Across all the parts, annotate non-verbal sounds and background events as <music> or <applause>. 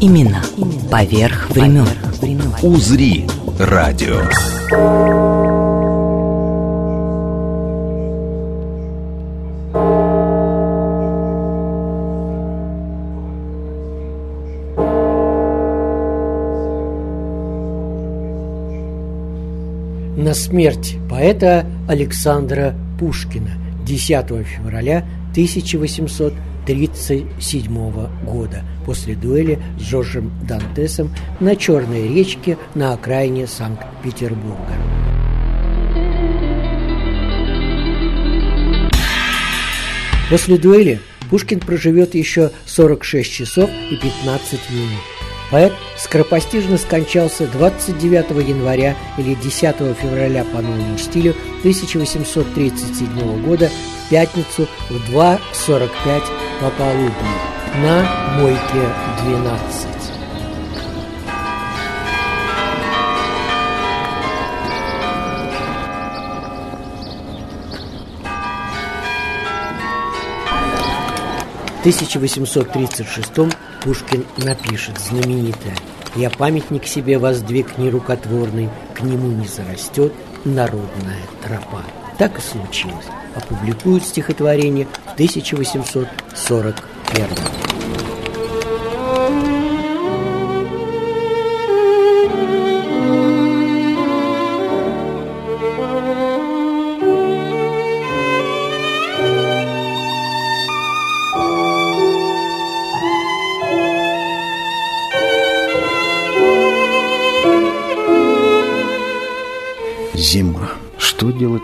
Имена поверх времен. «Узри» радио. на смерть поэта Александра Пушкина 10 февраля 1837 года после дуэли с Жоржем Дантесом на Черной речке на окраине Санкт-Петербурга. После дуэли Пушкин проживет еще 46 часов и 15 минут. Поэт скоропостижно скончался 29 января или 10 февраля по новому стилю 1837 года в пятницу в 2.45 пополудни на Мойке 12. 1836 Пушкин напишет знаменитое «Я памятник себе воздвиг нерукотворный, к нему не зарастет народная тропа». Так и случилось. Опубликуют стихотворение в 1841 Зима.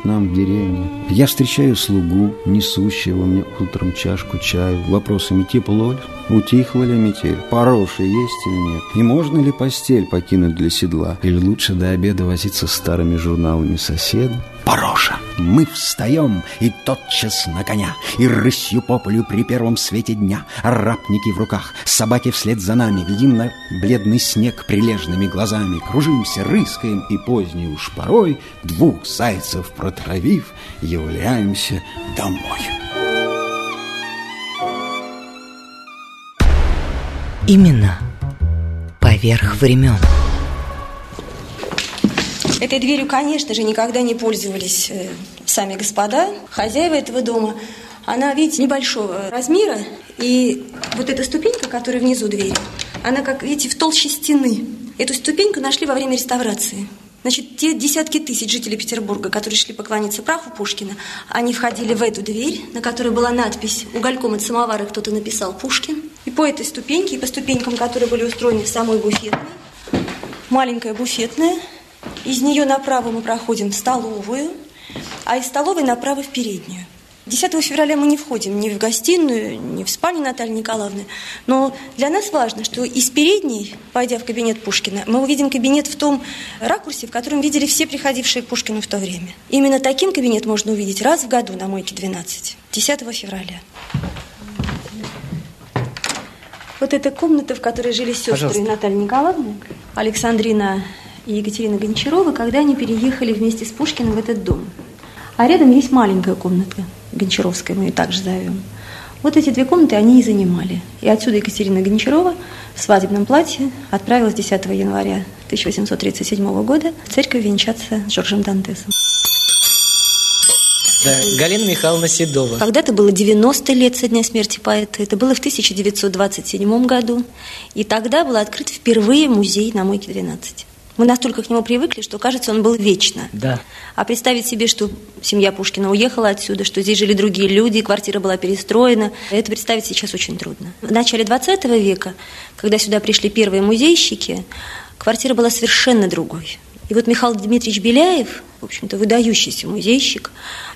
Нам в деревне? Я встречаю слугу, несущего мне утром чашку чаю, вопросами тепло ли, утихла ли метель, пороши есть или нет, и можно ли постель покинуть для седла, или лучше до обеда возиться старыми журналами соседа. Пороша. Мы встаем, и тотчас на коня, И рысью по полю при первом свете дня, Арапники в руках, собаки вслед за нами, Глядим на бледный снег прилежными глазами, Кружимся, рыскаем, и поздней уж порой, Двух зайцев протравив, являемся домой. Имена поверх времен. Этой дверью, конечно же, никогда не пользовались э, сами господа, хозяева этого дома. Она, видите, небольшого размера, и вот эта ступенька, которая внизу двери, она, как видите, в толще стены. Эту ступеньку нашли во время реставрации. Значит, те десятки тысяч жителей Петербурга, которые шли поклониться праху Пушкина, они входили в эту дверь, на которой была надпись «Угольком от самовара кто-то написал Пушкин». И по этой ступеньке, и по ступенькам, которые были устроены в самой буфетной, маленькая буфетная, из нее направо мы проходим в столовую, а из столовой направо в переднюю. 10 февраля мы не входим ни в гостиную, ни в спальню Натальи Николаевны. Но для нас важно, что из передней, пойдя в кабинет Пушкина, мы увидим кабинет в том ракурсе, в котором видели все приходившие к Пушкину в то время. Именно таким кабинет можно увидеть раз в году на Мойке 12, 10 февраля. Вот эта комната, в которой жили сестры Пожалуйста. Натальи Николаевны, Александрина и Екатерина Гончарова, когда они переехали вместе с Пушкиным в этот дом. А рядом есть маленькая комнатка, Гончаровская, мы ее также зовем. Вот эти две комнаты они и занимали. И отсюда Екатерина Гончарова в свадебном платье отправилась 10 января 1837 года в церковь венчаться с Жоржем Дантесом. Да, Галина Михайловна Седова. Когда-то было 90 лет со дня смерти поэта. Это было в 1927 году. И тогда был открыт впервые музей на Мойке 12. Мы настолько к нему привыкли, что кажется, он был вечно. Да. А представить себе, что семья Пушкина уехала отсюда, что здесь жили другие люди, квартира была перестроена, это представить сейчас очень трудно. В начале 20 века, когда сюда пришли первые музейщики, квартира была совершенно другой. И вот Михаил Дмитриевич Беляев, в общем-то, выдающийся музейщик,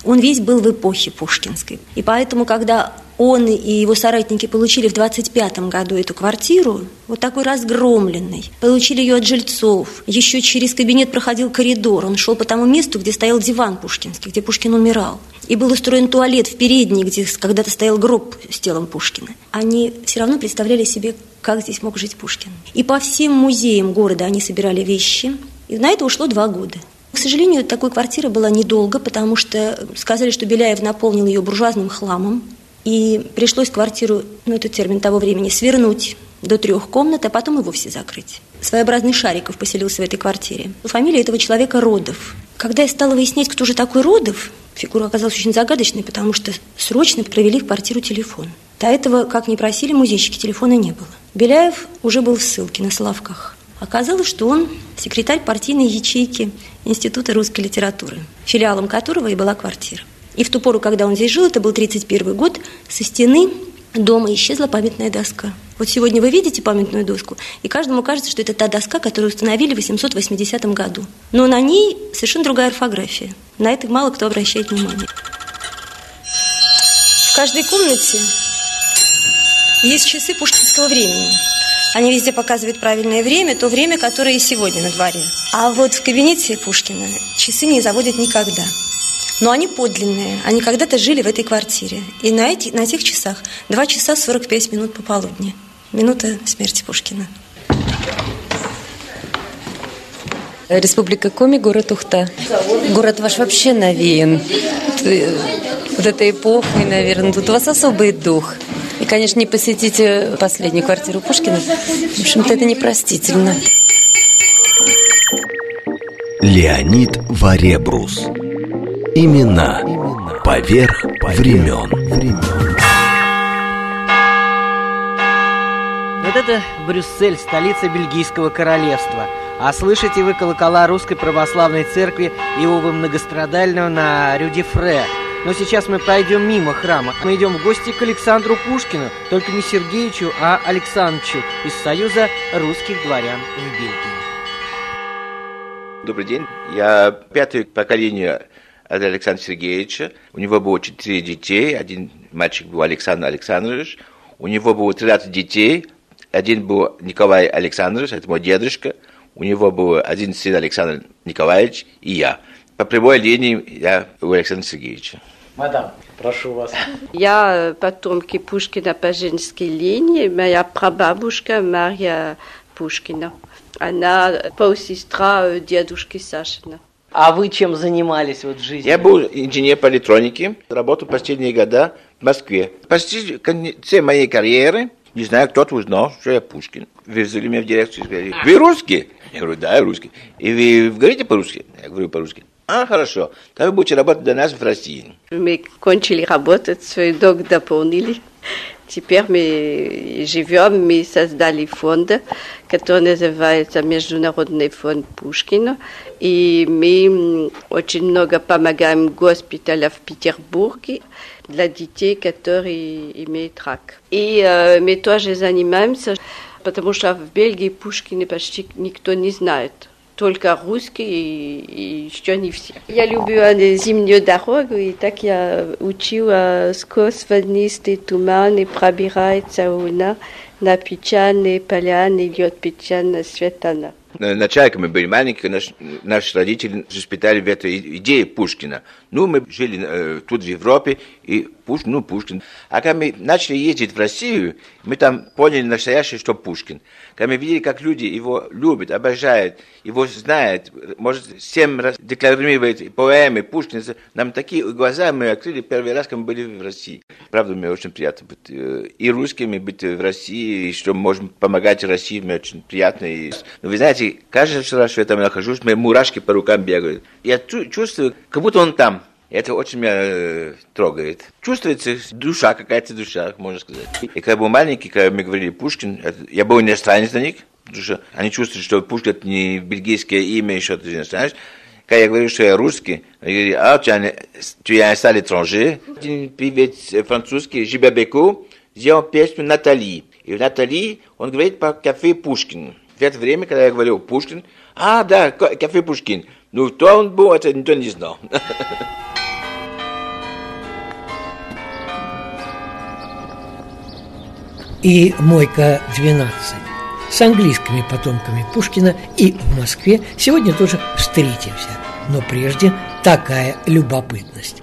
он весь был в эпохе пушкинской. И поэтому, когда он и его соратники получили в 25 году эту квартиру, вот такой разгромленной. Получили ее от жильцов. Еще через кабинет проходил коридор. Он шел по тому месту, где стоял диван пушкинский, где Пушкин умирал. И был устроен туалет в передней, где когда-то стоял гроб с телом Пушкина. Они все равно представляли себе, как здесь мог жить Пушкин. И по всем музеям города они собирали вещи. И на это ушло два года. К сожалению, такой квартиры была недолго, потому что сказали, что Беляев наполнил ее буржуазным хламом, и пришлось квартиру, ну это термин того времени, свернуть до трех комнат, а потом и вовсе закрыть. Своеобразный Шариков поселился в этой квартире. Фамилия этого человека Родов. Когда я стала выяснять, кто же такой Родов, фигура оказалась очень загадочной, потому что срочно провели в квартиру телефон. До этого, как ни просили музейщики, телефона не было. Беляев уже был в ссылке на Славках. Оказалось, что он секретарь партийной ячейки Института русской литературы, филиалом которого и была квартира. И в ту пору, когда он здесь жил, это был 31 год, со стены дома исчезла памятная доска. Вот сегодня вы видите памятную доску, и каждому кажется, что это та доска, которую установили в 880 году. Но на ней совершенно другая орфография. На это мало кто обращает внимание. В каждой комнате есть часы пушкинского времени. Они везде показывают правильное время, то время, которое и сегодня на дворе. А вот в кабинете Пушкина часы не заводят никогда. Но они подлинные. Они когда-то жили в этой квартире. И на, эти, на этих часах 2 часа 45 минут пополудни. Минута смерти Пушкина. Республика Коми, город Ухта. Город ваш вообще навеян вот этой эпохой, наверное. Тут у вас особый дух. И, конечно, не посетите последнюю квартиру Пушкина. В общем-то, это непростительно. Леонид Варебрус Имена поверх времен. Вот это Брюссель, столица Бельгийского королевства. А слышите вы колокола Русской Православной Церкви Иовы Многострадального на Рюдифре. Но сейчас мы пройдем мимо храма. Мы идем в гости к Александру Пушкину, только не Сергеевичу, а Александровичу из Союза русских дворян в Бельгии. Добрый день. Я пятое поколение от Александра Сергеевича. У него было четыре детей. Один мальчик был Александр Александрович. У него было 13 детей. Один был Николай Александрович, это мой дедушка. У него был один сын Александр Николаевич и я. По прямой линии я у Александра Сергеевича. Мадам, прошу вас. Я потомки Пушкина по женской линии. Моя прабабушка Марья Пушкина. Она полсестра дедушки Сашина. А вы чем занимались вот в жизни? Я был инженер по электронике, работал последние года в Москве. Почти в конце моей карьеры, не знаю, кто-то узнал, что я Пушкин. Вызвали меня в дирекцию и сказали, вы русский? Я говорю, да, я русский. И вы говорите по-русски? Я говорю по-русски. А, хорошо. Тогда вы будете работать для нас в России. Мы кончили работать, свой долг дополнили. Теперь мы живем, мы создали фонд, который называется Международный фонд Пушкина. И мы очень много помогаем госпиталям в Петербурге для детей, которые имеют рак. И э, мы тоже занимаемся, потому что в Бельгии Пушкина почти никто не знает только русские и, и еще не все. Я люблю зимнюю дорогу, и так я учила сквозь воднистый туман и пробирается луна на печальные поляны, льет печально светана. Вначале, когда мы были маленькие, наш, наши родители воспитали в этой идее Пушкина. Ну, мы жили э, тут в Европе, и Пушкин, ну, Пушкин. А когда мы начали ездить в Россию, мы там поняли настоящее, что Пушкин. Когда мы видели, как люди его любят, обожают, его знают, может, всем раз декларирует поэмы Пушкина, нам такие глаза мы открыли первый раз, когда мы были в России. Правда, мне очень приятно быть э, и русскими, быть в России, и что можем помогать России, мне очень приятно. И, но вы знаете, каждый раз, что я там нахожусь, мне мурашки по рукам бегают. Я чувствую, как будто он там. Это очень меня э, трогает. Чувствуется душа, какая-то душа, можно сказать. И когда был маленький, когда мы говорили Пушкин, я был иностранец для них, потому что они чувствуют, что Пушкин это не бельгийское имя, еще ты иностранец. Когда я говорю, что я русский, они говорят, а, es un sale étranger. Один певец французский, Жибе Беку, сделал песню «Натали». И в «Натали» он говорит по кафе Пушкин. В это время, когда я говорил Пушкин, а, да, кафе Пушкин. Ну, кто он был, это никто не знал. <laughs> и «Мойка-12» с английскими потомками Пушкина и в Москве сегодня тоже встретимся. Но прежде такая любопытность.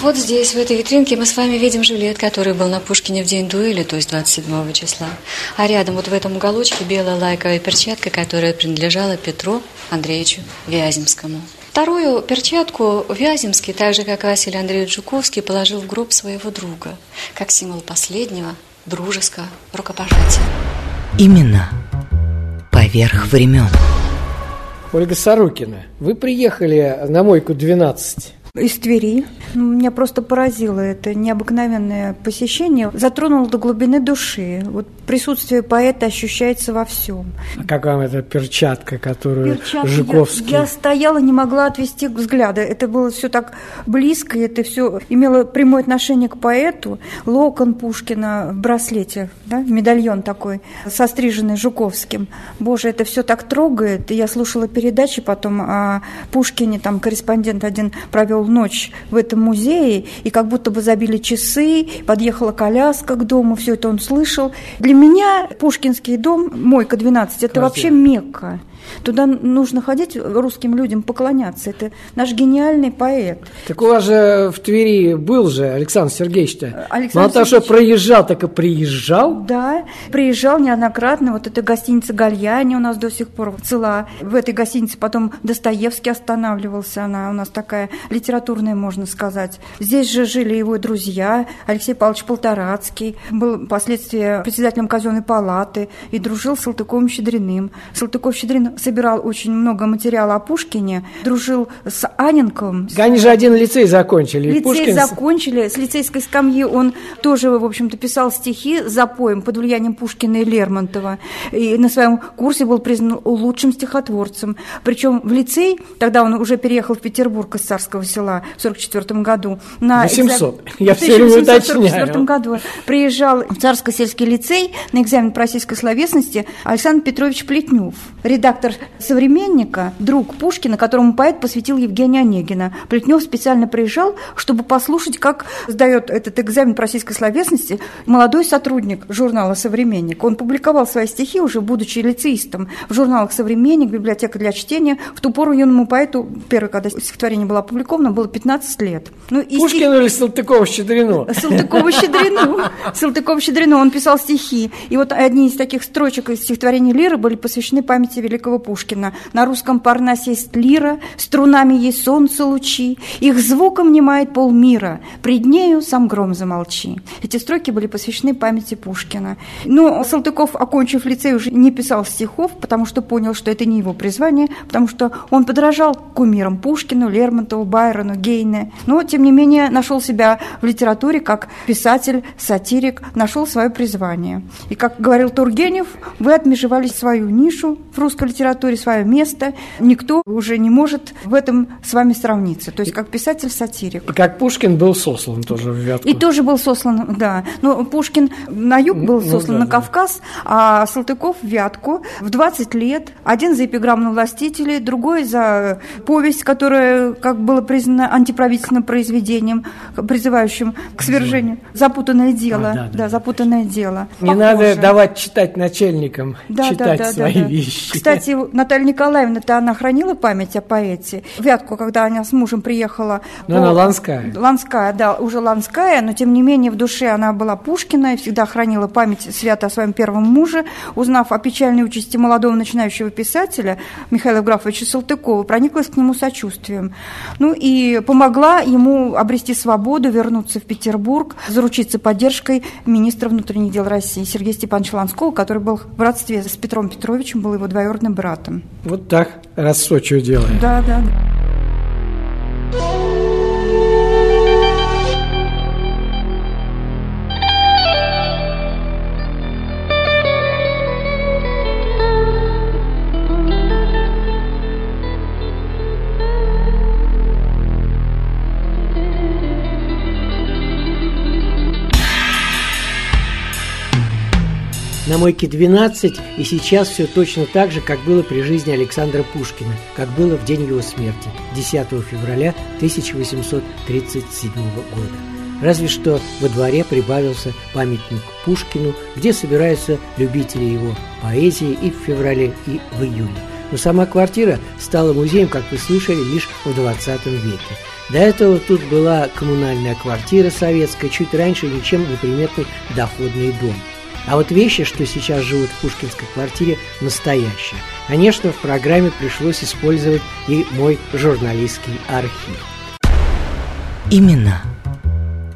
Вот здесь, в этой витринке, мы с вами видим жилет, который был на Пушкине в день дуэли, то есть 27 числа. А рядом, вот в этом уголочке, белая лайковая перчатка, которая принадлежала Петру Андреевичу Вяземскому. Вторую перчатку Вяземский, так же, как Василий Андреевич Жуковский, положил в гроб своего друга, как символ последнего дружеского рукопожатия. Именно поверх времен. Ольга Сорокина, вы приехали на мойку 12 из Твери. Ну, меня просто поразило это необыкновенное посещение. Затронуло до глубины души. Вот присутствие поэта ощущается во всем. А как вам эта перчатка, которую перчатка, Жуковский... Я, я стояла, не могла отвести взгляда. Это было все так близко, это все имело прямое отношение к поэту. Локон Пушкина в браслете, да, медальон такой, состриженный Жуковским. Боже, это все так трогает. И я слушала передачи потом о Пушкине, там корреспондент один провел провел ночь в этом музее, и как будто бы забили часы, подъехала коляска к дому, все это он слышал. Для меня Пушкинский дом, Мойка 12, это вообще Мекка. Туда нужно ходить русским людям поклоняться. Это наш гениальный поэт. Так у вас же в Твери был же Александр Сергеевич-то. Александр Мало того, что проезжал, так и приезжал. Да, приезжал неоднократно. Вот эта гостиница Гальяни у нас до сих пор цела. В этой гостинице потом Достоевский останавливался. Она у нас такая литературная, можно сказать. Здесь же жили его друзья. Алексей Павлович Полторацкий был впоследствии председателем казенной палаты и дружил с Салтыковым-Щедриным. Собирал очень много материала о Пушкине, дружил с Аненковым. Они же один лицей закончили. Лицей Пушкин... закончили. С лицейской скамьи он тоже, в общем-то, писал стихи за поем под влиянием Пушкина и Лермонтова. И на своем курсе был признан лучшим стихотворцем. Причем в лицей, тогда он уже переехал в Петербург из Царского села в 1944 году. На 800. Экзамен... Я все время уточняю. Году приезжал в Царско-сельский лицей на экзамен по российской словесности Александр Петрович Плетнев, редактор редактор «Современника», друг Пушкина, которому поэт посвятил Евгения Онегина. Плетнев специально приезжал, чтобы послушать, как сдает этот экзамен по российской словесности молодой сотрудник журнала «Современник». Он публиковал свои стихи, уже будучи лицеистом, в журналах «Современник», «Библиотека для чтения». В ту пору юному поэту, первое, когда стихотворение было опубликовано, было 15 лет. Ну, и Пушкину стих... или Салтыкова-Щедрину? Салтыкова-Щедрину. <laughs> Салтыкова-Щедрину. Он писал стихи. И вот одни из таких строчек из стихотворения Лиры были посвящены памяти великого Пушкина. На русском Парнасе есть лира, струнами есть солнце лучи, их звуком немает полмира, пред нею сам гром замолчи. Эти строки были посвящены памяти Пушкина. Но Салтыков, окончив лицей, уже не писал стихов, потому что понял, что это не его призвание, потому что он подражал кумирам Пушкину, Лермонтову, Байрону, Гейне. Но, тем не менее, нашел себя в литературе как писатель, сатирик, нашел свое призвание. И, как говорил Тургенев, вы отмежевали свою нишу в русской литературе, литературе свое место. Никто уже не может в этом с вами сравниться. То есть как писатель-сатирик. Как Пушкин был сослан тоже в Вятку. И тоже был сослан, да. Но Пушкин на юг был ну сослан ну, да, на да. Кавказ, а Салтыков в Вятку в 20 лет. Один за эпиграмм на властителей, другой за повесть, которая, как было признано, антиправительственным произведением, призывающим к свержению. Запутанное дело. А, да, да, да, запутанное дело. Не Похоже. надо давать читать начальникам, да, читать да, да, свои да, да. вещи. Кстати, Наталья Николаевна-то она хранила память о поэте. Вятку, когда она с мужем приехала... Ну, она Ланская. Ланская, да, уже Ланская, но тем не менее в душе она была Пушкина и всегда хранила память свято о своем первом муже. Узнав о печальной участи молодого начинающего писателя Михаила Евграфовича Салтыкова, прониклась к нему сочувствием. Ну и помогла ему обрести свободу, вернуться в Петербург, заручиться поддержкой министра внутренних дел России Сергея Степановича Ланского, который был в родстве с Петром Петровичем, был его двоюродным братом. Вот так рассочию делаем. Да, да. Мойке 12, и сейчас все точно так же, как было при жизни Александра Пушкина, как было в день его смерти, 10 февраля 1837 года. Разве что во дворе прибавился памятник Пушкину, где собираются любители его поэзии и в феврале, и в июне. Но сама квартира стала музеем, как вы слышали, лишь в 20 веке. До этого тут была коммунальная квартира советская, чуть раньше ничем не приметный доходный дом. А вот вещи, что сейчас живут в пушкинской квартире, настоящие. Конечно, в программе пришлось использовать и мой журналистский архив. Именно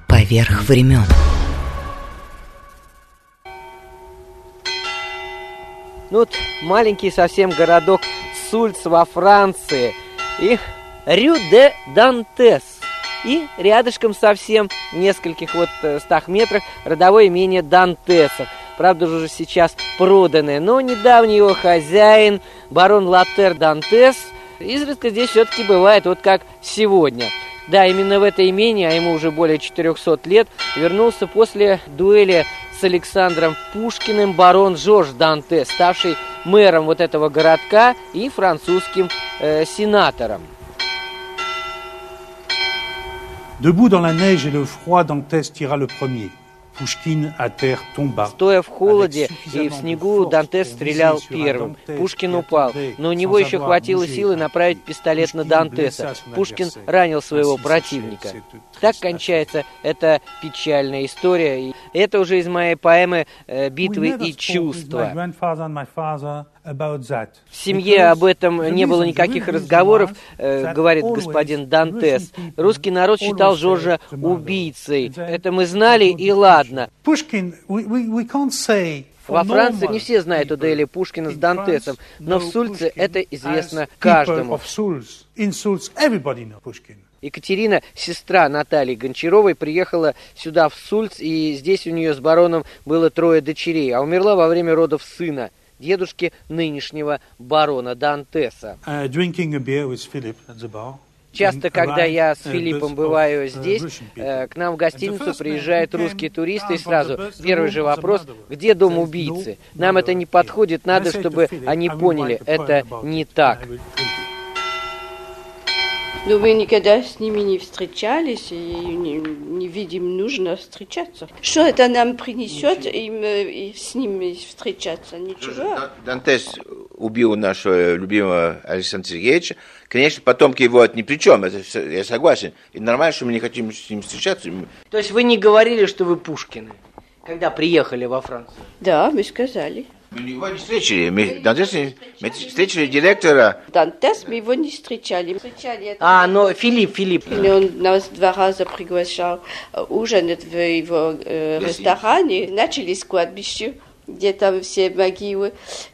поверх времен. Ну вот маленький совсем городок Сульц во Франции и Рю де Дантес. И рядышком совсем, в нескольких вот э, стах метрах, родовое имение Дантесов. Правда же уже сейчас проданное, но недавний его хозяин, барон Латер Дантес, изредка здесь все-таки бывает, вот как сегодня. Да, именно в это имение, а ему уже более 400 лет, вернулся после дуэли с Александром Пушкиным барон Жорж Данте, ставший мэром вот этого городка и французским э, сенатором. Debout dans la neige et le froid, Dantès tira le premier. Стоя в холоде и в снегу, Дантес стрелял первым. Пушкин упал, но у него еще хватило силы направить пистолет на Дантеса. Пушкин ранил своего противника. Так кончается эта печальная история. Это уже из моей поэмы э, «Битвы и чувства». В семье об этом не было никаких разговоров, э, говорит господин Дантес. Русский народ считал Жоржа убийцей. Это мы знали, и ладно. Во Франции не все знают о дуэли Пушкина с Дантесом, но в Сульце это известно каждому. Екатерина, сестра Натальи Гончаровой, приехала сюда в Сульц, и здесь у нее с бароном было трое дочерей, а умерла во время родов сына – дедушки нынешнего барона Дантеса. Uh, Часто, когда я с uh, Филиппом бываю здесь, э, к нам в гостиницу приезжают русские туристы, и сразу первый же вопрос, где дом убийцы? Нам это не подходит, надо, чтобы они поняли, это не так. Но мы никогда с ними не встречались и не, не видим нужно встречаться. Что это нам принесет им и с ними встречаться? Ничего. Дантес убил нашего любимого Александра Сергеевича. Конечно, потомки его ни при чем, это, я согласен. И нормально, что мы не хотим с ним встречаться. То есть вы не говорили, что вы Пушкины, когда приехали во Францию? Да, мы сказали. Мы его не встретили. Мы, Дантес, мы встретили директора. Дантес, мы его не встречали. встречали а, но Филипп, Филипп. И он нас два раза приглашал ужинать в его э, ресторане. Начали с кладбища, где там все могилы.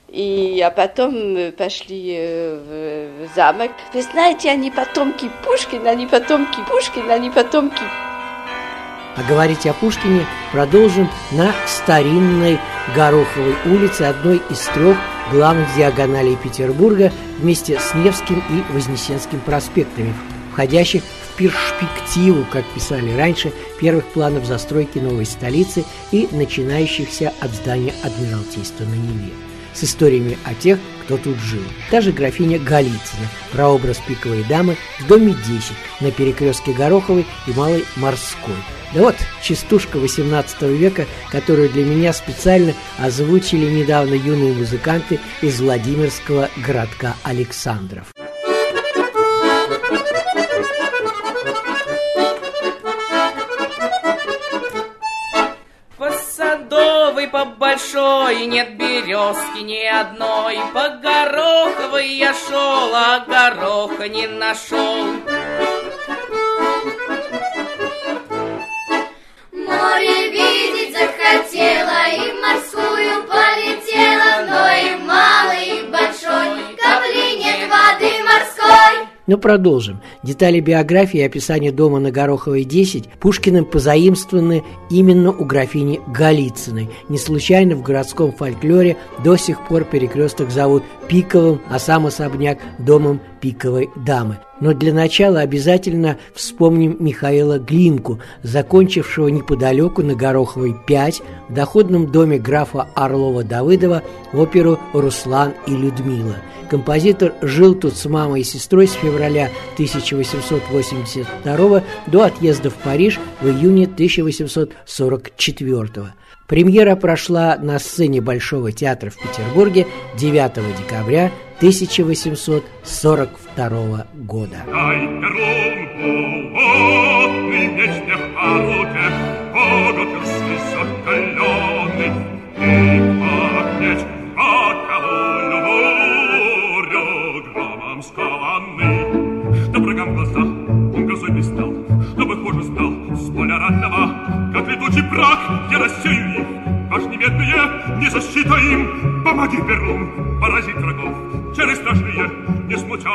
И, а потом пошли э, в, в замок. Вы знаете, они потомки Пушкина, они потомки Пушкина, они потомки а говорить о Пушкине продолжим на старинной Гороховой улице, одной из трех главных диагоналей Петербурга, вместе с Невским и Вознесенским проспектами, входящих в перспективу, как писали раньше, первых планов застройки новой столицы и начинающихся от здания Адмиралтейства на Неве с историями о тех, кто тут жил. Даже графиня Голицына, прообраз пиковой дамы в доме 10 на перекрестке Гороховой и Малой Морской. Да вот, частушка 18 века, которую для меня специально озвучили недавно юные музыканты из Владимирского городка Александров. По большой, нет березки ни одной. По гороховой я шел, а гороха не нашел. Море видеть захотела, и морскую полетела, Но продолжим. Детали биографии и описания дома на Гороховой 10 Пушкиным позаимствованы именно у графини Голицыной. Не случайно в городском фольклоре до сих пор перекресток зовут Пиковым, а сам особняк – домом пиковой дамы. Но для начала обязательно вспомним Михаила Глинку, закончившего неподалеку на Гороховой 5 в доходном доме графа Орлова-Давыдова оперу «Руслан и Людмила». Композитор жил тут с мамой и сестрой с февраля 1882 до отъезда в Париж в июне 1844 Премьера прошла на сцене Большого театра в Петербурге 9 декабря 1842 года. как летучий прах, я рассею Aż niewierny nie zaścita im, pomagi Perlum, parazit wrogów, czery straszny je, nie smucia.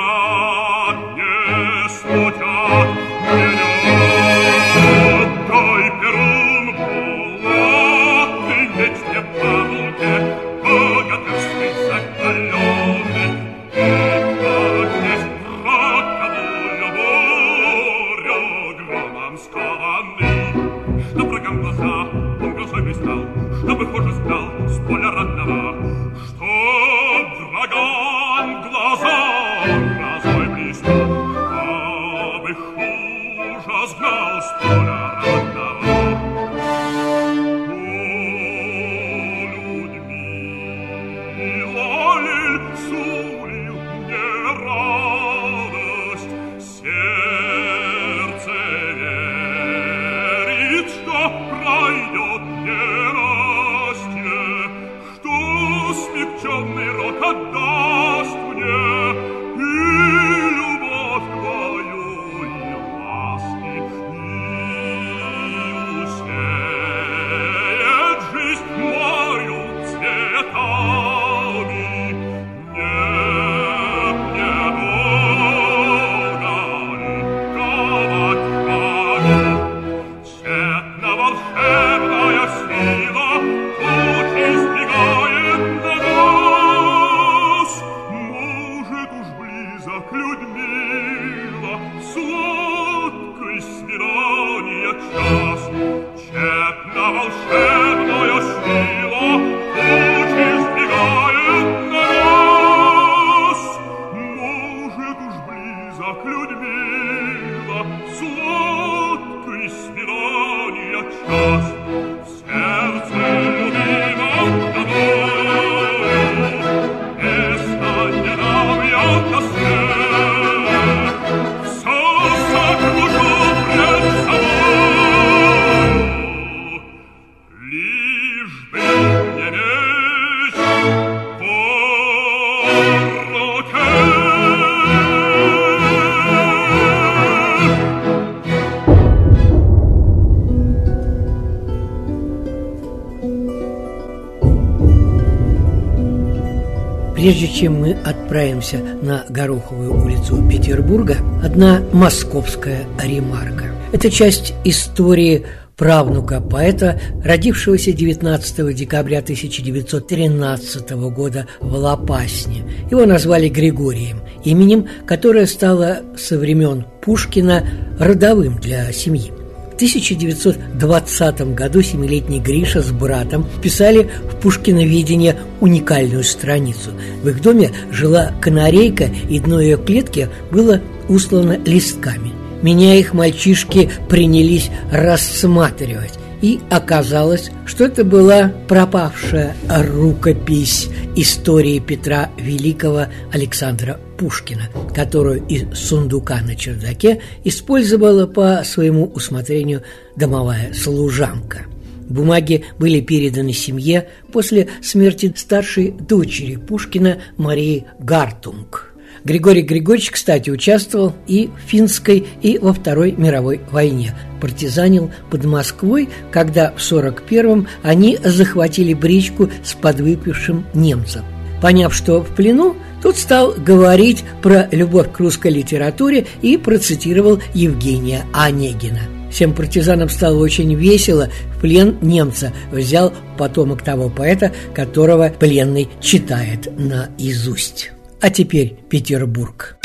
Чем мы отправимся на Гороховую улицу Петербурга, одна московская ремарка. Это часть истории правнука поэта, родившегося 19 декабря 1913 года в Лопасне. Его назвали Григорием, именем, которое стало со времен Пушкина родовым для семьи. В 1920 году семилетний Гриша с братом писали в Пушкиноведение уникальную страницу. В их доме жила канарейка, и дно ее клетки было услано листками. Меня их мальчишки принялись рассматривать. И оказалось, что это была пропавшая рукопись истории Петра Великого Александра Пушкина, которую из сундука на чердаке использовала по своему усмотрению домовая служанка. Бумаги были переданы семье после смерти старшей дочери Пушкина Марии Гартунг. Григорий Григорьевич, кстати, участвовал и в Финской, и во Второй мировой войне. Партизанил под Москвой, когда в 41-м они захватили бричку с подвыпившим немцем. Поняв, что в плену, тот стал говорить про любовь к русской литературе и процитировал Евгения Онегина. Всем партизанам стало очень весело. В плен немца взял потомок того поэта, которого пленный читает наизусть. А теперь Петербург.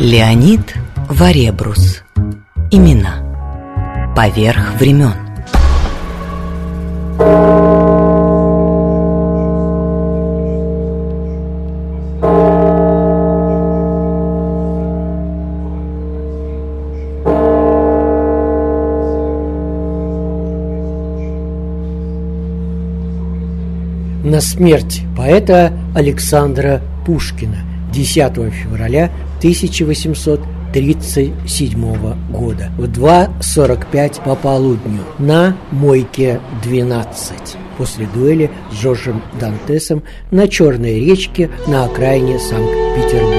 Леонид Варебрус Имена Поверх времен На смерть поэта Александра Пушкина 10 февраля 1837 года в 2.45 по полудню на Мойке 12 после дуэли с Жоржем Дантесом на Черной речке на окраине Санкт-Петербурга.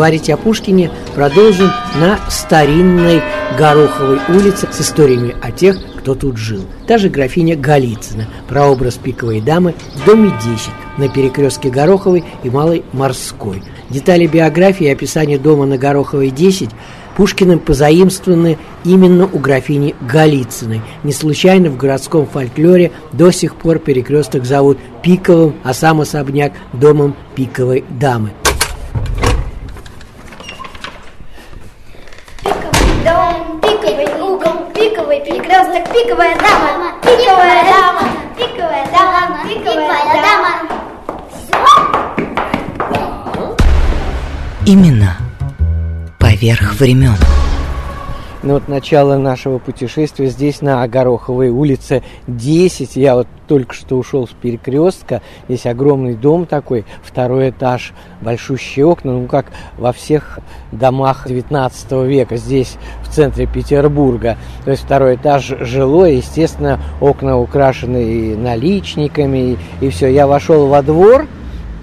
Говорить о Пушкине продолжим на старинной Гороховой улице с историями о тех, кто тут жил. Та же графиня Голицына, прообраз пиковой дамы в доме 10 на перекрестке Гороховой и Малой Морской. Детали биографии и описания дома на Гороховой 10 Пушкиным позаимствованы именно у графини Голицыной. Не случайно в городском фольклоре до сих пор перекресток зовут Пиковым, а сам особняк домом Пиковой дамы. Дом, пиковый угол, пиковый перекресток, пиковая дама, пиковая дама, пиковая дама, пиковая дама. Имена Поверх времен Ну вот начало нашего путешествия здесь на Гороховой улице 10. Я вот только что ушел с перекрестка. Здесь огромный дом такой, второй этаж, большущие окна, ну как во всех домах 19 века здесь в центре Петербурга. То есть второй этаж жилой, естественно, окна украшены и наличниками, и, и все. Я вошел во двор,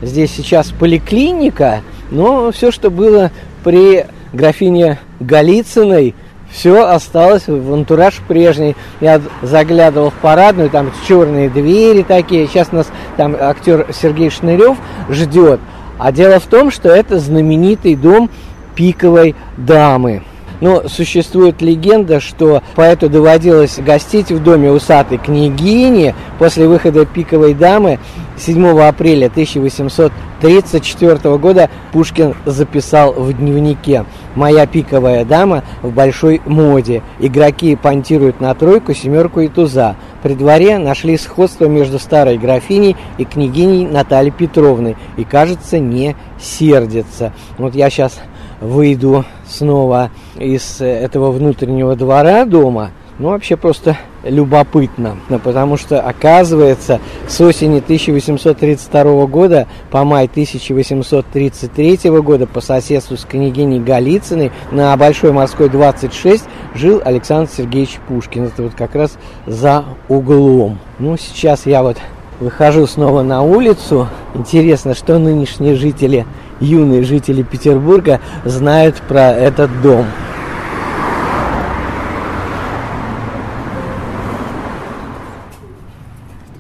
здесь сейчас поликлиника, но все, что было при графине Голицыной, все осталось в антураж прежний. Я заглядывал в парадную, там черные двери такие. Сейчас нас там актер Сергей Шнырев ждет. А дело в том, что это знаменитый дом пиковой дамы. Но существует легенда, что поэту доводилось гостить в доме усатой княгини после выхода «Пиковой дамы» 7 апреля 1834 года Пушкин записал в дневнике «Моя пиковая дама в большой моде. Игроки понтируют на тройку, семерку и туза. При дворе нашли сходство между старой графиней и княгиней Натальей Петровной и, кажется, не сердятся». Вот я сейчас выйду снова из этого внутреннего двора дома, ну, вообще просто любопытно, потому что, оказывается, с осени 1832 года по май 1833 года по соседству с княгиней Голицыной на Большой морской 26 жил Александр Сергеевич Пушкин. Это вот как раз за углом. Ну, сейчас я вот выхожу снова на улицу. Интересно, что нынешние жители, юные жители Петербурга знают про этот дом.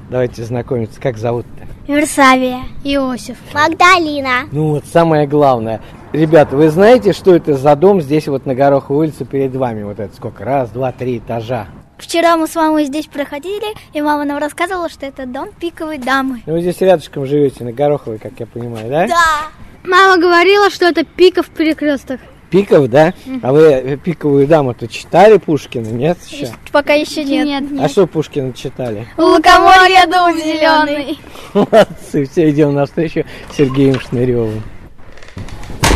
Давайте знакомиться. Как зовут-то? Версавия. Иосиф. Магдалина. Ну вот самое главное. Ребята, вы знаете, что это за дом здесь вот на Гороховой улице перед вами? Вот это сколько? Раз, два, три этажа. Вчера мы с мамой здесь проходили, и мама нам рассказывала, что это дом пиковой дамы. Ну, вы здесь рядышком живете, на Гороховой, как я понимаю, да? Да. Мама говорила, что это пиков перекресток. Пиков, да? А вы пиковую даму-то читали Пушкина? Нет еще? Пока еще нет. А что Пушкина читали? Лукоморье дуб зеленый. <laughs> Молодцы, все идем навстречу Сергеем Шныревым.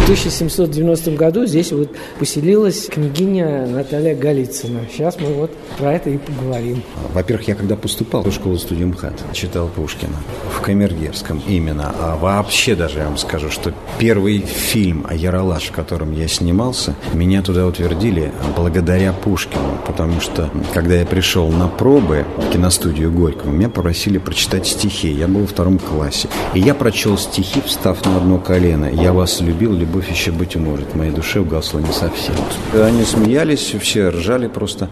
1790 году здесь вот поселилась княгиня Наталья Голицына. Сейчас мы вот про это и поговорим. Во-первых, я когда поступал в школу студию МХАТ, читал Пушкина в Камергерском именно. А вообще даже я вам скажу, что первый фильм о Яралаш, в котором я снимался, меня туда утвердили благодаря Пушкину. Потому что, когда я пришел на пробы в киностудию Горького, меня попросили прочитать стихи. Я был во втором классе. И я прочел стихи, встав на одно колено. «Я вас любил, любовь еще быть может. В моей душе угасла не совсем». Они смеялись, все ржали просто.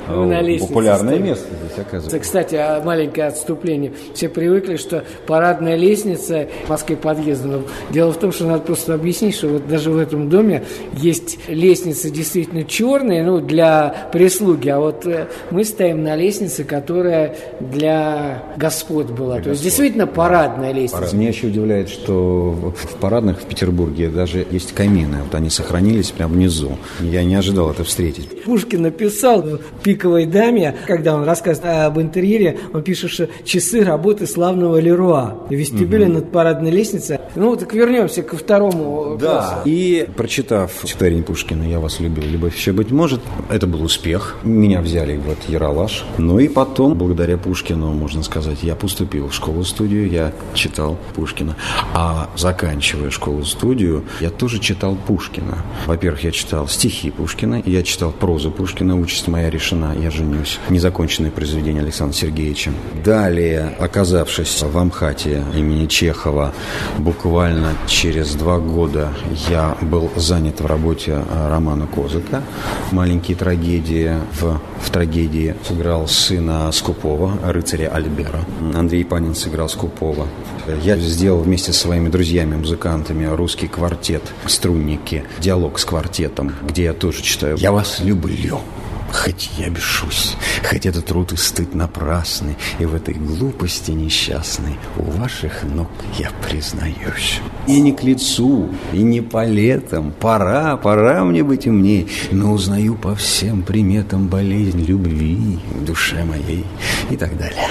Популярное место здесь оказывается. Кстати, а маленькое отступление. Все привыкли, что парадная лестница в Москве подъезда. Но дело в том, что надо просто объяснить, что вот даже в этом доме есть лестницы действительно черные, ну, для прислуги, а вот э, мы стоим на лестнице, которая для господ была. То есть действительно парадная лестница. Меня еще удивляет, что в в парадных в Петербурге даже есть камины. Вот они сохранились прямо внизу. Я не ожидал это встретить. Пушкин написал в «Пиковой даме», когда он рассказывает об интерьере, он пишет, что часы работы славного Леруа. В вестибюле над парадной лестницей. Ну, так вернемся ко второму классу. И прочитав стихотворение Пушкина «Я вас любил, любовь еще быть может», это был успех. Меня взяли в этот Яралаш. Ну и потом, благодаря Пушкину, можно сказать, я поступил в школу-студию, я читал Пушкина. А заканчивая школу-студию, я тоже читал Пушкина. Во-первых, я читал стихи Пушкина, я читал прозу Пушкина «Участь моя решена, я женюсь». Незаконченное произведение Александра Сергеевича. Далее, оказавшись в Амхате имени Чехова, буквально через два года я был занят в работе э, романа Козыка «Маленькие трагедии». В, в трагедии сыграл сына Скупова, рыцаря Альбера. Андрей Панин сыграл Скупова. Я сделал вместе со своими друзьями-музыкантами русский квартет «Струнники», диалог с квартетом, где я тоже читаю «Я вас люблю». Хоть я бешусь, хоть этот труд и стыд напрасный, И в этой глупости несчастной У ваших ног я признаюсь. И не к лицу, и не по летам, Пора, пора мне быть умней, Но узнаю по всем приметам Болезнь любви в душе моей и так далее.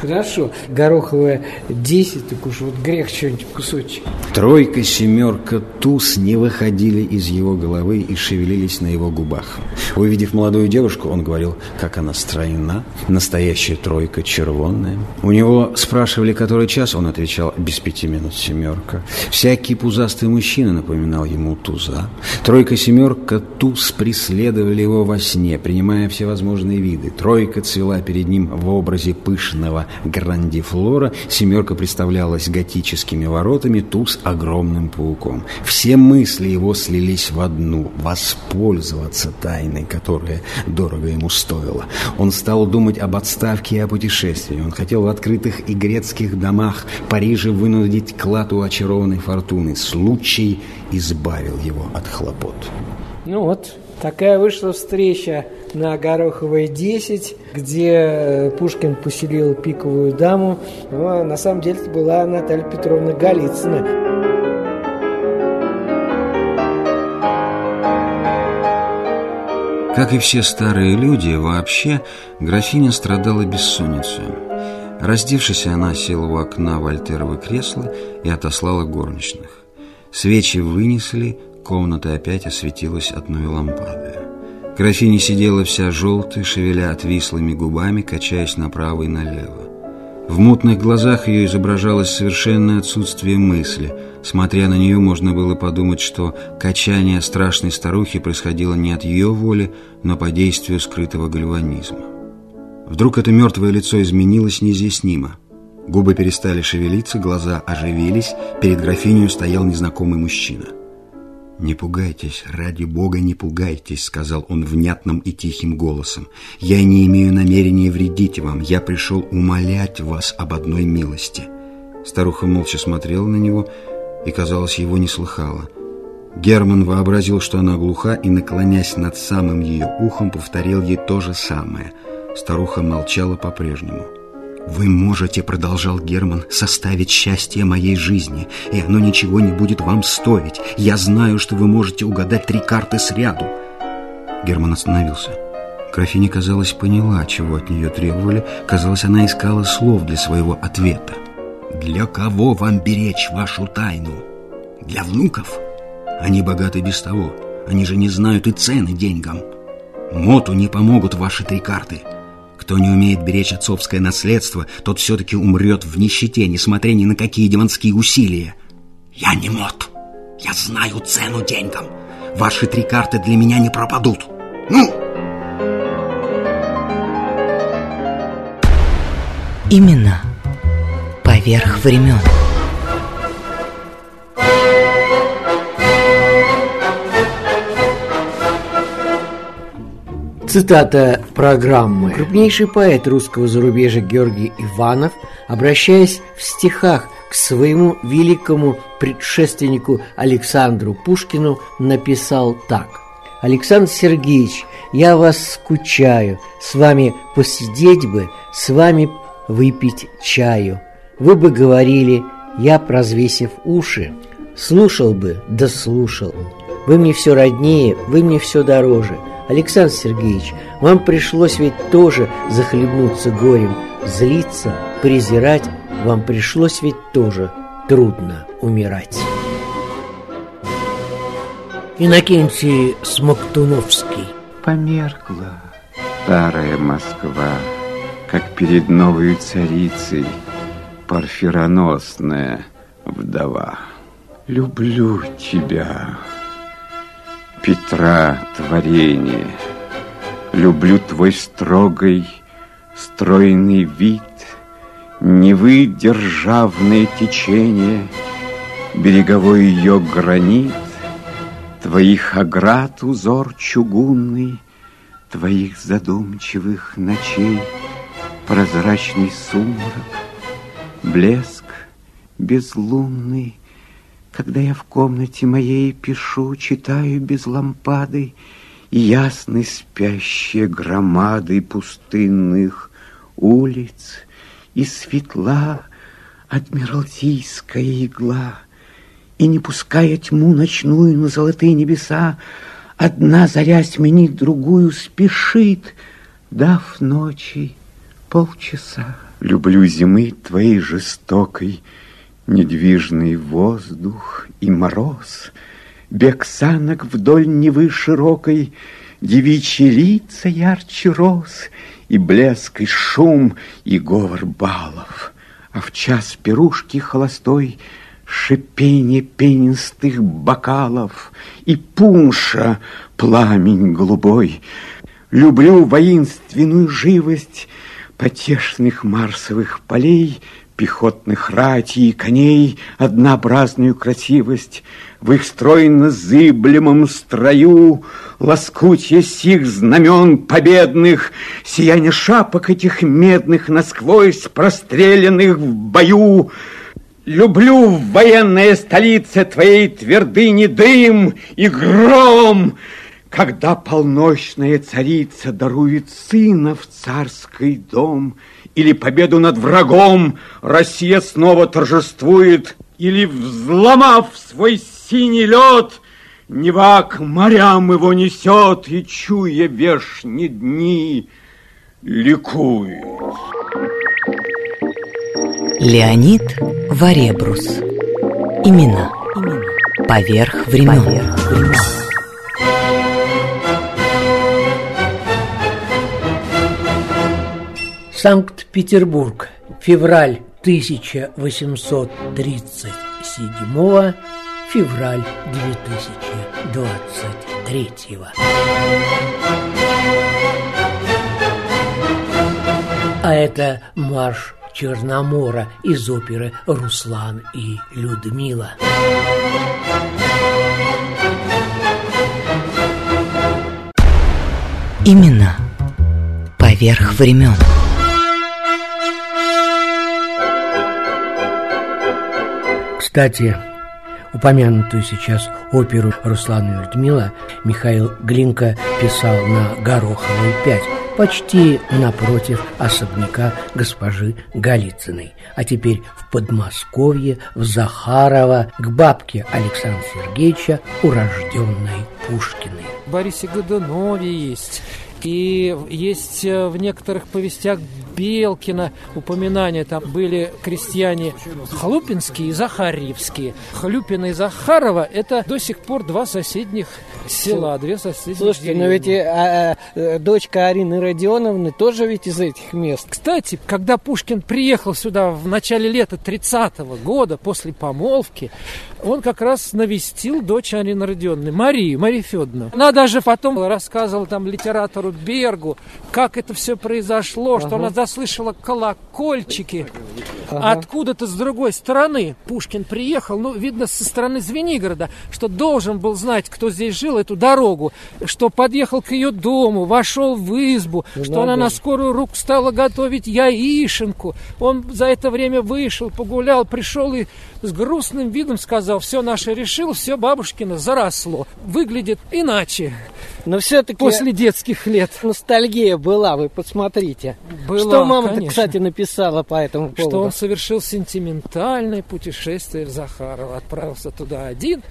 Хорошо. Гороховая 10, так уж вот грех что-нибудь кусочек. Тройка, семерка, туз не выходили из его головы и шевелились на его губах. Увидев молодую девушку, он говорил, как она стройна, настоящая тройка червонная. У него спрашивали, который час, он отвечал, без пяти минут семерка. Всякий пузастый мужчина напоминал ему туза. Тройка, семерка, туз преследовали его во сне, принимая всевозможные виды. Тройка цвела перед ним в образе пышного грандифлора, семерка представлялась готическими воротами, туз огромным пауком. Все мысли его слились в одну – воспользоваться тайной, которая дорого ему стоила. Он стал думать об отставке и о путешествии. Он хотел в открытых и грецких домах Парижа вынудить клад у очарованной фортуны. Случай избавил его от хлопот. Ну вот, такая вышла встреча на Гороховой 10, где э, Пушкин поселил пиковую даму. Ну, а на самом деле это была Наталья Петровна Голицына. Как и все старые люди, вообще графиня страдала бессонницей. Раздевшись, она села у окна Вольтеровы кресла и отослала горничных. Свечи вынесли, комната опять осветилась одной лампадой. Графиня сидела вся желтая, шевеля отвислыми губами, качаясь направо и налево. В мутных глазах ее изображалось совершенное отсутствие мысли. Смотря на нее, можно было подумать, что качание страшной старухи происходило не от ее воли, но по действию скрытого гальванизма. Вдруг это мертвое лицо изменилось неизъяснимо. Губы перестали шевелиться, глаза оживились, перед графиней стоял незнакомый мужчина. «Не пугайтесь, ради Бога, не пугайтесь», — сказал он внятным и тихим голосом. «Я не имею намерения вредить вам. Я пришел умолять вас об одной милости». Старуха молча смотрела на него и, казалось, его не слыхала. Герман вообразил, что она глуха, и, наклонясь над самым ее ухом, повторил ей то же самое. Старуха молчала по-прежнему. «Вы можете, — продолжал Герман, — составить счастье моей жизни, и оно ничего не будет вам стоить. Я знаю, что вы можете угадать три карты сряду». Герман остановился. Графиня, казалось, поняла, чего от нее требовали. Казалось, она искала слов для своего ответа. «Для кого вам беречь вашу тайну? Для внуков? Они богаты без того. Они же не знают и цены деньгам. Моту не помогут ваши три карты. Кто не умеет беречь отцовское наследство, тот все-таки умрет в нищете, несмотря ни на какие демонские усилия. Я не мот. Я знаю цену деньгам. Ваши три карты для меня не пропадут. Ну! Имена поверх времен. Цитата программы. Крупнейший поэт русского зарубежья Георгий Иванов, обращаясь в стихах к своему великому предшественнику Александру Пушкину, написал так. «Александр Сергеевич, я вас скучаю, с вами посидеть бы, с вами выпить чаю. Вы бы говорили, я, прозвесив уши, слушал бы, да слушал. Вы мне все роднее, вы мне все дороже». Александр Сергеевич, вам пришлось ведь тоже захлебнуться горем, злиться, презирать, вам пришлось ведь тоже трудно умирать. Иннокентий Смоктуновский Померкла старая Москва, как перед новой царицей парфироносная вдова. Люблю тебя, Петра творение. Люблю твой строгой, стройный вид, Невы державное течение, Береговой ее гранит, Твоих оград узор чугунный, Твоих задумчивых ночей Прозрачный сумрак, блеск безлунный, когда я в комнате моей пишу, читаю без лампады ясны спящие громады пустынных улиц, и светла адмиралтейская игла, и не пуская тьму ночную на золотые небеса, одна заря сменит другую, спешит, дав ночи полчаса. Люблю зимы твоей жестокой, Недвижный воздух и мороз, Бег санок вдоль Невы широкой, Девичьи лица ярче роз, И блеск, и шум, и говор балов. А в час пирушки холостой Шипение пенистых бокалов И пунша пламень голубой. Люблю воинственную живость Потешных марсовых полей — пехотных ратей и коней однообразную красивость, в их стройно-зыблемом строю лоскутья сих знамен победных, сияние шапок этих медных насквозь простреленных в бою. Люблю в военная столице твоей твердыни дым и гром, когда полночная царица дарует сына в царский дом — или победу над врагом Россия снова торжествует, или, взломав свой синий лед, Нева к морям его несет, и, чуя вешние дни, ликует. Леонид Варебрус Имена Поверх времен, Поверх времен. Санкт-Петербург, февраль 1837, февраль 2023. А это марш Черномора из оперы «Руслан и Людмила». Именно поверх времен. Кстати, упомянутую сейчас оперу Руслана Людмила Михаил Глинка писал на Гороховой 5, почти напротив особняка госпожи Голицыной. А теперь в Подмосковье, в Захарово, к бабке Александра Сергеевича, урожденной Пушкиной. Борисе Годунове есть И есть э, в некоторых повестях Белкина упоминания. Там были крестьяне Хлупинские и Захарьевские. Хлюпина и Захарова – это до сих пор два соседних села, две соседних Слушайте, но деревни. ведь э, а, э, дочка Арины Родионовны тоже ведь из этих мест. Кстати, когда Пушкин приехал сюда в начале лета 30-го года, после помолвки, он как раз навестил дочь Арины Родионовны, Марию, Марию Федоровну. Она даже потом рассказывала там литератору Бергу, как это все произошло, что Ага. она заслышала колокольчики. Ага. Откуда-то с другой стороны Пушкин приехал, ну, видно, со стороны Звенигорода, что должен был знать, кто здесь жил, эту дорогу, что подъехал к ее дому, вошел в избу, Ну, что она надо на же. скорую руку стала готовить яишенку. Он за это время вышел, погулял, пришел и с грустным видом сказал, все наше решил, все бабушкино заросло. Выглядит иначе. Но все-таки После детских лет. ностальгия была, вы посмотрите. Была, Что мама-то, конечно. кстати, написала по этому поводу? Что он совершил сентиментальное путешествие в Захарова. Отправился туда один,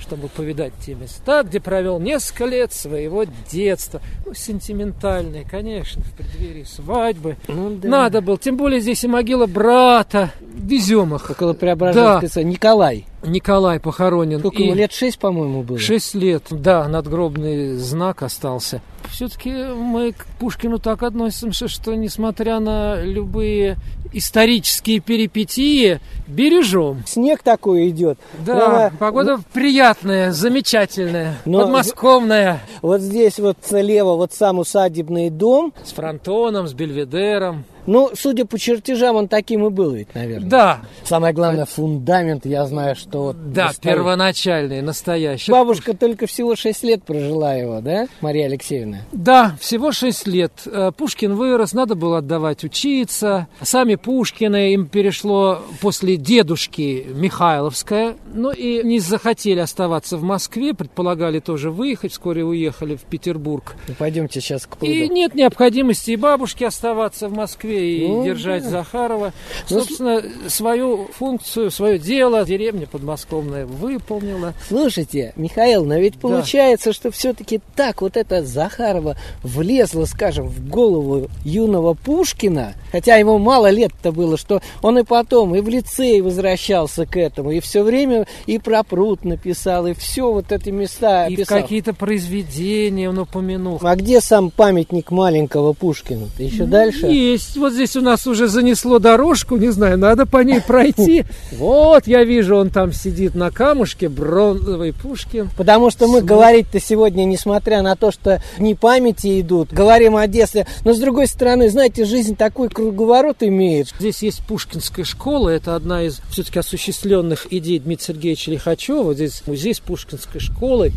чтобы повидать те места, где провел несколько лет своего детства. Ну, сентиментальное, конечно, в преддверии свадьбы. Ну да. Надо было. Тем более здесь и могила брата в Изюмах. Около Преображенской церкви. Николай. Николай похоронен. Сколько ему лет? Шесть, по-моему, было? Шесть лет, да, надгробный знак остался. Все-таки мы к Пушкину так относимся, что несмотря на любые исторические перипетии, бережем. Снег такой идет. Да, Прямо- погода приятная, замечательная, Но- подмосковная. Вот здесь вот слева вот сам усадебный дом. С фронтоном, с бельведером. Ну, судя по чертежам, он таким и был ведь, наверное. Да. Самое главное, фундамент, я знаю, что вот... Да, достоин. первоначальный, настоящий. Бабушка только всего 6 лет прожила его, да, Мария Алексеевна? Да, всего шесть лет. Э, Пушкин вырос, надо было отдавать учиться. Сами Пушкины им перешло после дедушки Михайловская. Ну и не захотели оставаться в Москве, предполагали тоже выехать, вскоре уехали в Петербург. Ну, пойдемте сейчас к пруду. И нет необходимости и бабушке оставаться в Москве, и Ну, держать да. Захарова. Ну, Собственно, свою функцию, свое дело деревня подмосковная выполнила. Слушайте, Михаил, но ведь получается, что все-таки так вот эта Захарова влезла, скажем, в голову юного Пушкина, хотя ему мало лет-то было, что он и потом и в лицей возвращался к этому, и все время и про пруд написал, и все вот эти места И писал. какие-то произведения он упомянул. А где сам памятник маленького Пушкину? Еще дальше? Есть. Вот здесь у нас уже занесло дорожку, не знаю, надо по ней пройти. <laughs> Вот, я вижу, он там сидит на камушке, бронзовый Пушкин. Потому что мы говорить-то сегодня, несмотря на то, что дни памяти идут, говорим о детстве, но с другой стороны, знаете, жизнь такой круговорот имеет. Здесь есть Пушкинская школа, это одна из все-таки осуществленных идей Дмитрия Сергеевича Лихачева. Здесь музей с Пушкинской школой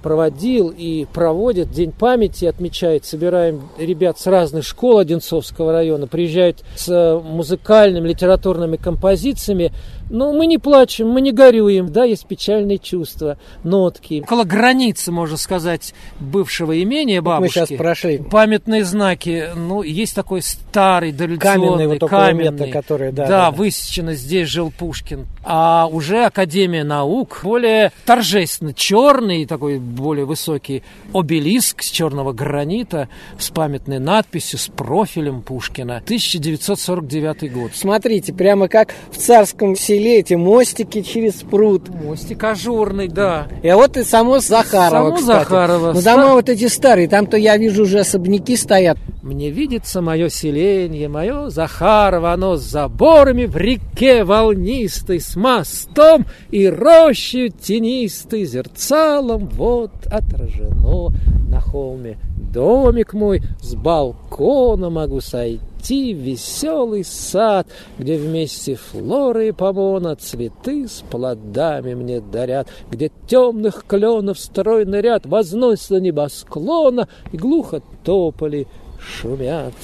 проводил и проводит День памяти, отмечает, собираем ребят с разных школ Одинцовского района, приезжают с э, музыкальными, литературными композициями, но мы не плачем, мы не горюем, да, есть печальные чувства, нотки. Около границы, можно сказать, бывшего имения Мы бабушки. сейчас прошли. Памятные знаки, ну, есть такой старый дореволюционный, Каменный, вот каменный. метра, который, да, да, да, да. высечено, здесь жил Пушкин. А уже Академия наук, более торжественно, черный, такой более высокий обелиск с черного гранита, с памятной надписью, с профилем Пушкина. 1949 год. Смотрите, прямо как в царском селе эти мостики через пруд. Мостик ажурный, да. И а вот и само Захарова, Само кстати. Захарова. Ну, Ста- дома вот эти старые, там-то я вижу уже особняки стоят. Мне видится мое селенье, мое Захарово, оно с заборами в реке волнистой, с мостом и рощей тенистой, зерцалом вот отражено на холме. Домик мой с балкона могу сойти в веселый сад, где вместе флора и помона цветы с плодами мне дарят, где темных кленов стройный ряд возносится небосклона и глухо тополи шумят.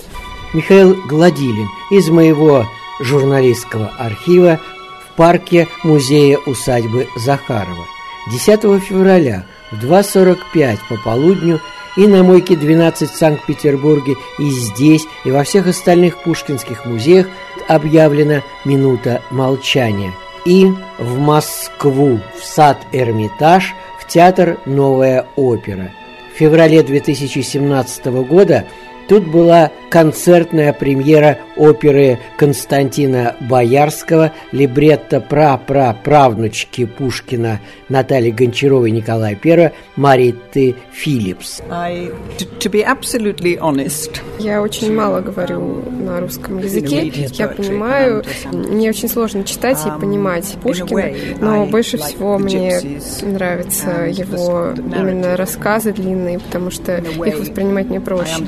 Михаил Гладилин из моего журналистского архива в парке музея усадьбы Захарова. 10 февраля в 2.45 по полудню и на Мойке 12 в Санкт-Петербурге, и здесь, и во всех остальных пушкинских музеях объявлена минута молчания. И в Москву, в сад Эрмитаж, в театр «Новая опера». в феврале 2017 года Тут была концертная премьера оперы Константина Боярского, либретто пра-пра-правнучки Пушкина Натальи Гончаровой Николая I, Мариты Филлипс. I, to be absolutely honest, я очень мало говорю на русском языке. Я понимаю, мне очень сложно читать и понимать Пушкина, но больше всего мне нравятся его именно рассказы длинные, потому что их воспринимать мне проще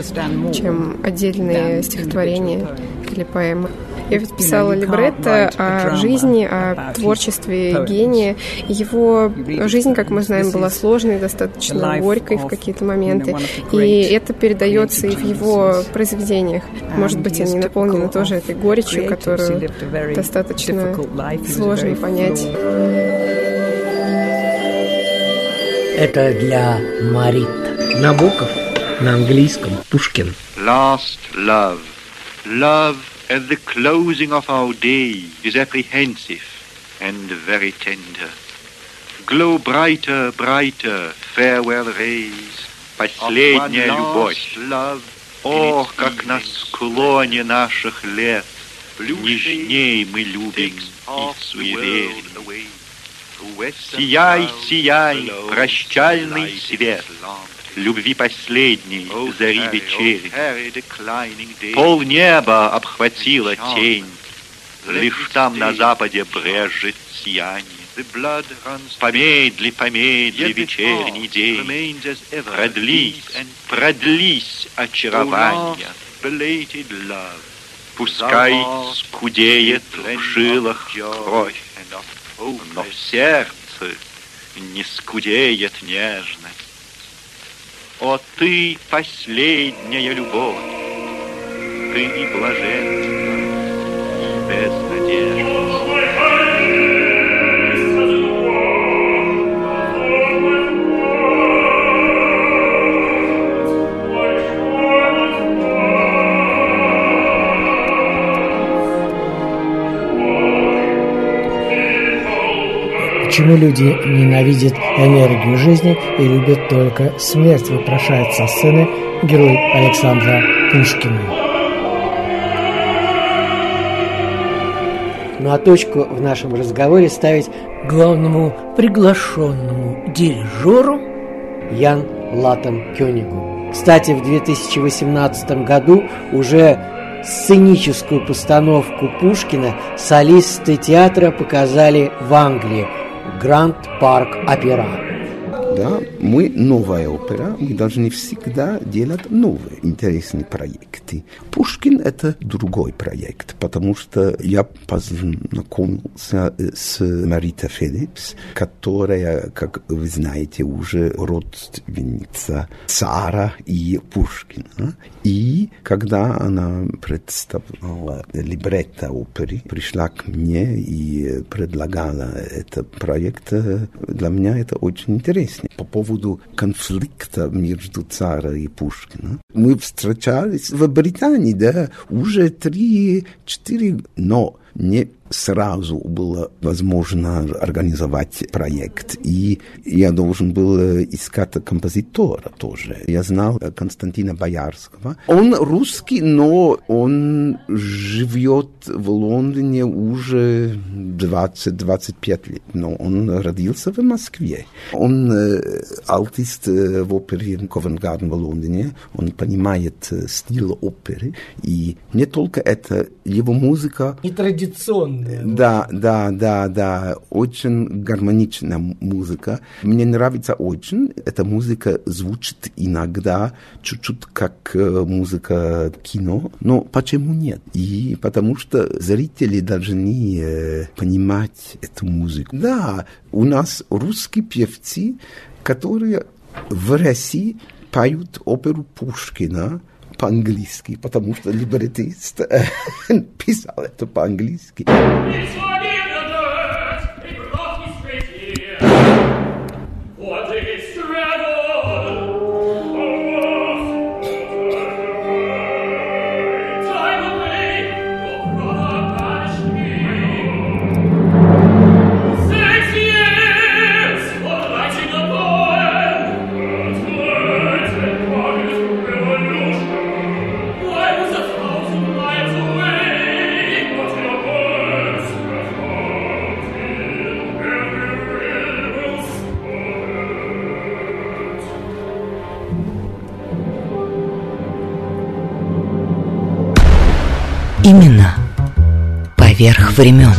чем отдельные стихотворения или поэмы. Я ведь писала либретто о жизни, о творчестве гения. Его жизнь, как мы знаем, была сложной, достаточно горькой в какие-то моменты. И это передается и в его произведениях. Может быть, они наполнены тоже этой горечью, которую достаточно сложно понять. Это для Марит. Набоков на английском Пушкин. Last love. Love at the closing of our day is apprehensive and very tender. Glow brighter, brighter, farewell rays. Последняя любовь. О, как на склоне наших лет Нежней мы любим и суеверим. Сияй, сияй, прощальный свет, любви последней, зари вечери. Пол неба обхватила тень, лишь там на западе брежет сияние. Помедли, помедли, вечерний день, продлись, продлись очарование. Пускай скудеет в жилах кровь, но в сердце не скудеет нежность. О, ты последняя любовь, ты и блаженство, и безнадежда. Почему люди ненавидят энергию жизни и любят только смерть, вопрошает со сцены герой Александра Пушкина. Ну а точку в нашем разговоре ставить главному приглашенному дирижеру Ян Латом Кёнигу. Кстати, в 2018 году уже сценическую постановку Пушкина солисты театра показали в Англии – Гранд Парк Опера. Да, мы новая опера, мы должны всегда делать новые интересные проекты. Пушкин это другой проект, потому что я познакомился с Маритой Филлипс, которая, как вы знаете, уже родственница цара и Пушкина. И когда она представляла либретто оперы, пришла к мне и предлагала этот проект, для меня это очень интересно. По поводу конфликта между царом и Пушкиным. Мы встречались в Британии, да, уже три-четыре, но не сразу было возможно организовать проект. И я должен был искать композитора тоже. Я знал Константина Боярского. Он русский, но он живет в Лондоне уже 20-25 лет. Но он родился в Москве. Он артист в опере Ковенгарден в Лондоне. Он понимает стиль оперы. И не только это, его музыка... Нетрадиционная. Да, да, да, да. Очень гармоничная музыка. Мне нравится очень. Эта музыка звучит иногда чуть-чуть как музыка кино. Но почему нет? И потому что зрители должны э, понимать эту музыку. Да, у нас русские певцы, которые в России поют оперу Пушкина, по-английски, потому что либретист <laughs> писал это по-английски. Имена поверх времен.